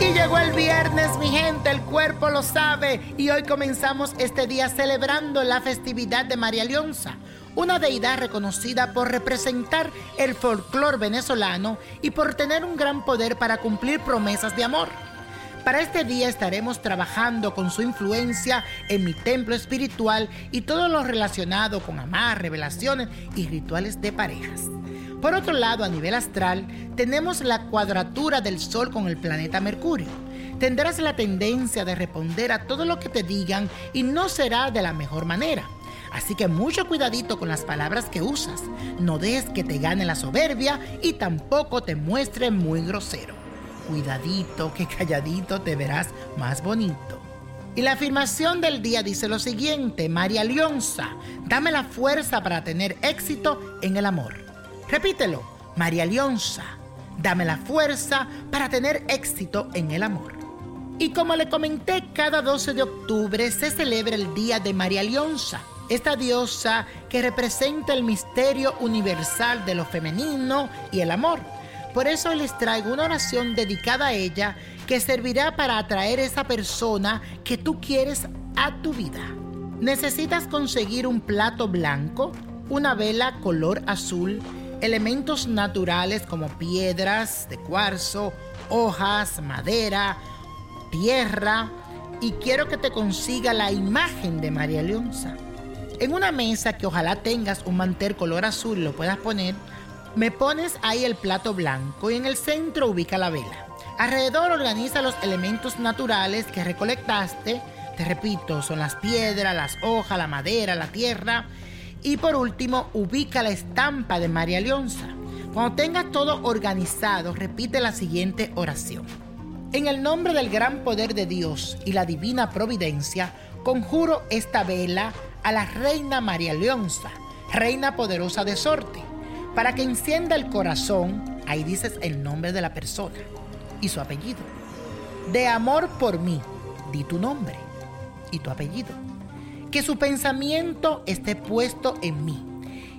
Y llegó el viernes, mi gente, el cuerpo lo sabe. Y hoy comenzamos este día celebrando la festividad de María Leonza, una deidad reconocida por representar el folclor venezolano y por tener un gran poder para cumplir promesas de amor. Para este día estaremos trabajando con su influencia en mi templo espiritual y todo lo relacionado con amar, revelaciones y rituales de parejas. Por otro lado, a nivel astral, tenemos la cuadratura del Sol con el planeta Mercurio. Tendrás la tendencia de responder a todo lo que te digan y no será de la mejor manera. Así que mucho cuidadito con las palabras que usas. No dejes que te gane la soberbia y tampoco te muestre muy grosero. Cuidadito, que calladito te verás más bonito. Y la afirmación del día dice lo siguiente, María Leonza, dame la fuerza para tener éxito en el amor. Repítelo, María Leonza, dame la fuerza para tener éxito en el amor. Y como le comenté, cada 12 de octubre se celebra el Día de María Leonza, esta diosa que representa el misterio universal de lo femenino y el amor. Por eso les traigo una oración dedicada a ella que servirá para atraer esa persona que tú quieres a tu vida. Necesitas conseguir un plato blanco, una vela color azul, elementos naturales como piedras de cuarzo, hojas, madera, tierra y quiero que te consiga la imagen de María Leonza. En una mesa que ojalá tengas un mantel color azul lo puedas poner, me pones ahí el plato blanco y en el centro ubica la vela. Alrededor organiza los elementos naturales que recolectaste. Te repito, son las piedras, las hojas, la madera, la tierra. Y por último, ubica la estampa de María Leonza. Cuando tengas todo organizado, repite la siguiente oración. En el nombre del gran poder de Dios y la divina providencia, conjuro esta vela a la reina María Leonza, reina poderosa de sorte para que encienda el corazón, ahí dices el nombre de la persona y su apellido. De amor por mí, di tu nombre y tu apellido. Que su pensamiento esté puesto en mí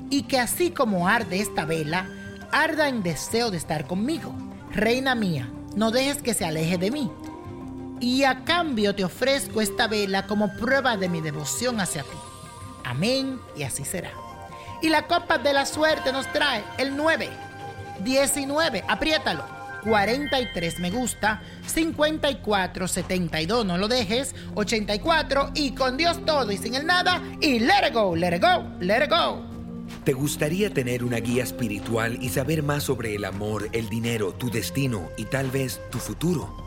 y que así como arde esta vela, arda en deseo de estar conmigo. Reina mía, no dejes que se aleje de mí. Y a cambio te ofrezco esta vela como prueba de mi devoción hacia ti. Amén y así será. Y la copa de la suerte nos trae el 9, 19, apriétalo, 43 me gusta, 54, 72, no lo dejes, 84 y con Dios todo y sin el nada y let it go, let it go, let it go. ¿Te gustaría tener una guía espiritual y saber más sobre el amor, el dinero, tu destino y tal vez tu futuro?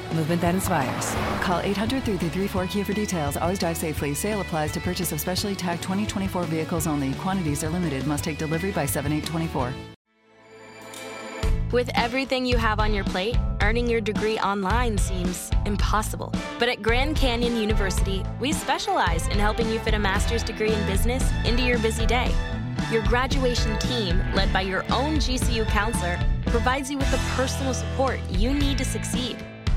movement that inspires. Call 800 334 Kia for details. Always drive safely. Sale applies to purchase of specially tagged 2024 vehicles only. Quantities are limited. Must take delivery by 7824. With everything you have on your plate, earning your degree online seems impossible. But at Grand Canyon University, we specialize in helping you fit a master's degree in business into your busy day. Your graduation team, led by your own GCU counselor, provides you with the personal support you need to succeed.